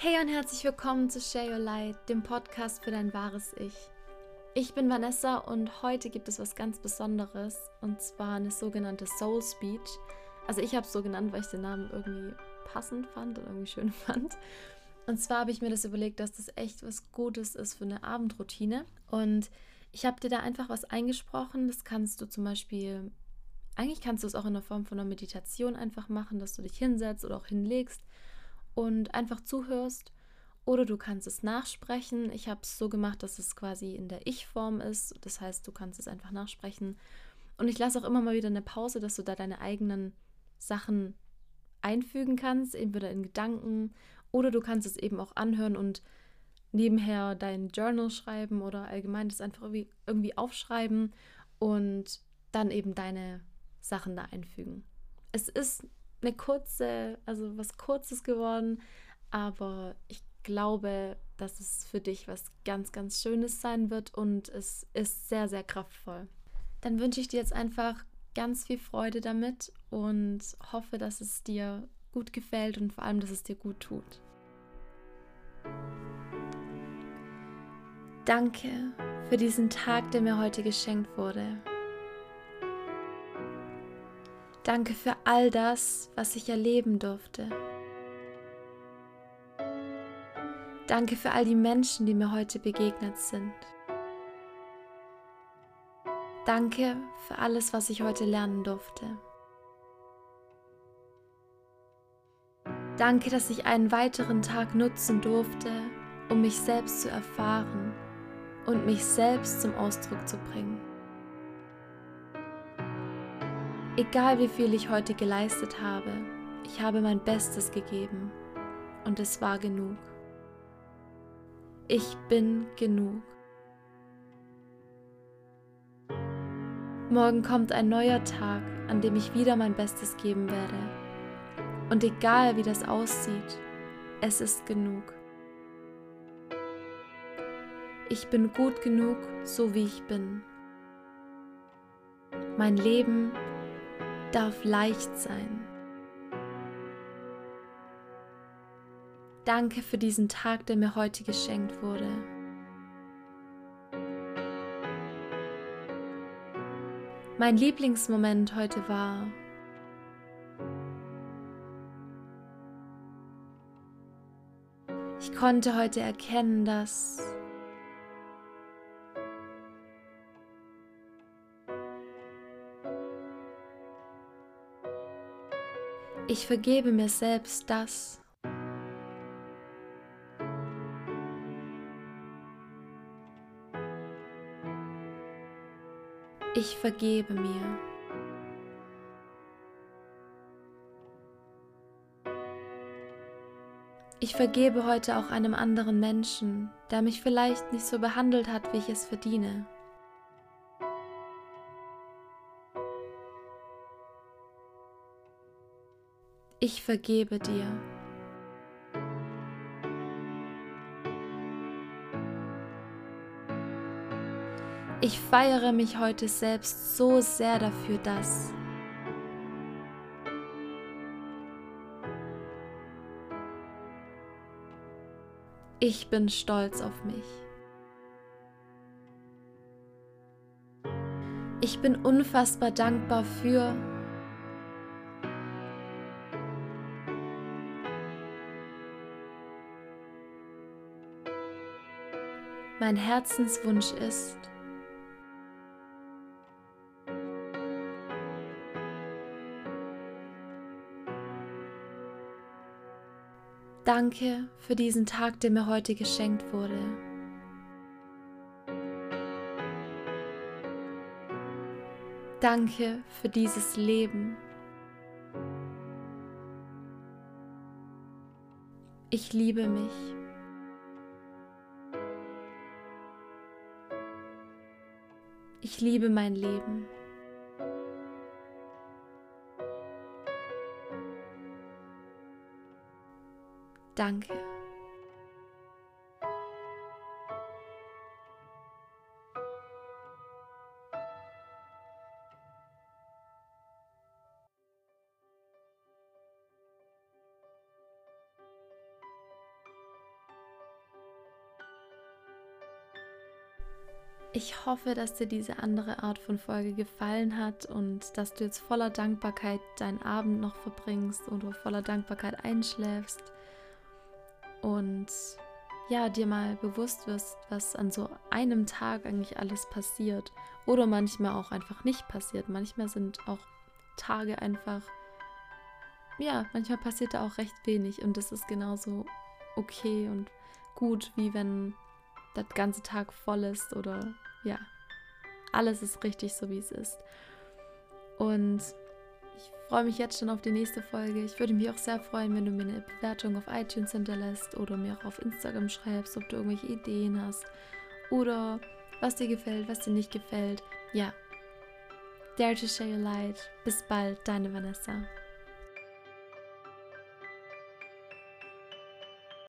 Hey und herzlich willkommen zu Share Your Light, dem Podcast für dein wahres Ich. Ich bin Vanessa und heute gibt es was ganz Besonderes und zwar eine sogenannte Soul Speech. Also ich habe es so genannt, weil ich den Namen irgendwie passend fand und irgendwie schön fand. Und zwar habe ich mir das überlegt, dass das echt was Gutes ist für eine Abendroutine. Und ich habe dir da einfach was eingesprochen. Das kannst du zum Beispiel, eigentlich kannst du es auch in der Form von einer Meditation einfach machen, dass du dich hinsetzt oder auch hinlegst und einfach zuhörst. Oder du kannst es nachsprechen. Ich habe es so gemacht, dass es quasi in der Ich-Form ist. Das heißt, du kannst es einfach nachsprechen. Und ich lasse auch immer mal wieder eine Pause, dass du da deine eigenen Sachen einfügen kannst, entweder in Gedanken oder du kannst es eben auch anhören und nebenher dein Journal schreiben oder allgemein das einfach irgendwie, irgendwie aufschreiben und dann eben deine Sachen da einfügen. Es ist eine kurze, also was Kurzes geworden, aber ich glaube, dass es für dich was ganz, ganz Schönes sein wird und es ist sehr, sehr kraftvoll. Dann wünsche ich dir jetzt einfach ganz viel Freude damit und hoffe, dass es dir gut gefällt und vor allem, dass es dir gut tut. Danke für diesen Tag, der mir heute geschenkt wurde. Danke für all das, was ich erleben durfte. Danke für all die Menschen, die mir heute begegnet sind. Danke für alles, was ich heute lernen durfte. Danke, dass ich einen weiteren Tag nutzen durfte, um mich selbst zu erfahren und mich selbst zum Ausdruck zu bringen. Egal wie viel ich heute geleistet habe, ich habe mein Bestes gegeben und es war genug. Ich bin genug. Morgen kommt ein neuer Tag, an dem ich wieder mein Bestes geben werde. Und egal wie das aussieht, es ist genug. Ich bin gut genug, so wie ich bin. Mein Leben darf leicht sein. Danke für diesen Tag, der mir heute geschenkt wurde. Mein Lieblingsmoment heute war, ich konnte heute erkennen, dass Ich vergebe mir selbst das. Ich vergebe mir. Ich vergebe heute auch einem anderen Menschen, der mich vielleicht nicht so behandelt hat, wie ich es verdiene. Ich vergebe dir. Ich feiere mich heute selbst so sehr dafür, dass ich bin stolz auf mich. Ich bin unfassbar dankbar für mein Herzenswunsch ist. Danke für diesen Tag, der mir heute geschenkt wurde. Danke für dieses Leben. Ich liebe mich. Ich liebe mein Leben. Danke. Ich hoffe, dass dir diese andere Art von Folge gefallen hat und dass du jetzt voller Dankbarkeit deinen Abend noch verbringst oder voller Dankbarkeit einschläfst und ja, dir mal bewusst wirst, was an so einem Tag eigentlich alles passiert oder manchmal auch einfach nicht passiert. Manchmal sind auch Tage einfach, ja, manchmal passiert da auch recht wenig und das ist genauso okay und gut, wie wenn der ganze Tag voll ist oder ja, alles ist richtig so, wie es ist. Und ich freue mich jetzt schon auf die nächste Folge. Ich würde mich auch sehr freuen, wenn du mir eine Bewertung auf iTunes hinterlässt oder mir auch auf Instagram schreibst, ob du irgendwelche Ideen hast oder was dir gefällt, was dir nicht gefällt. Ja. Dare to share your light. Bis bald, deine Vanessa.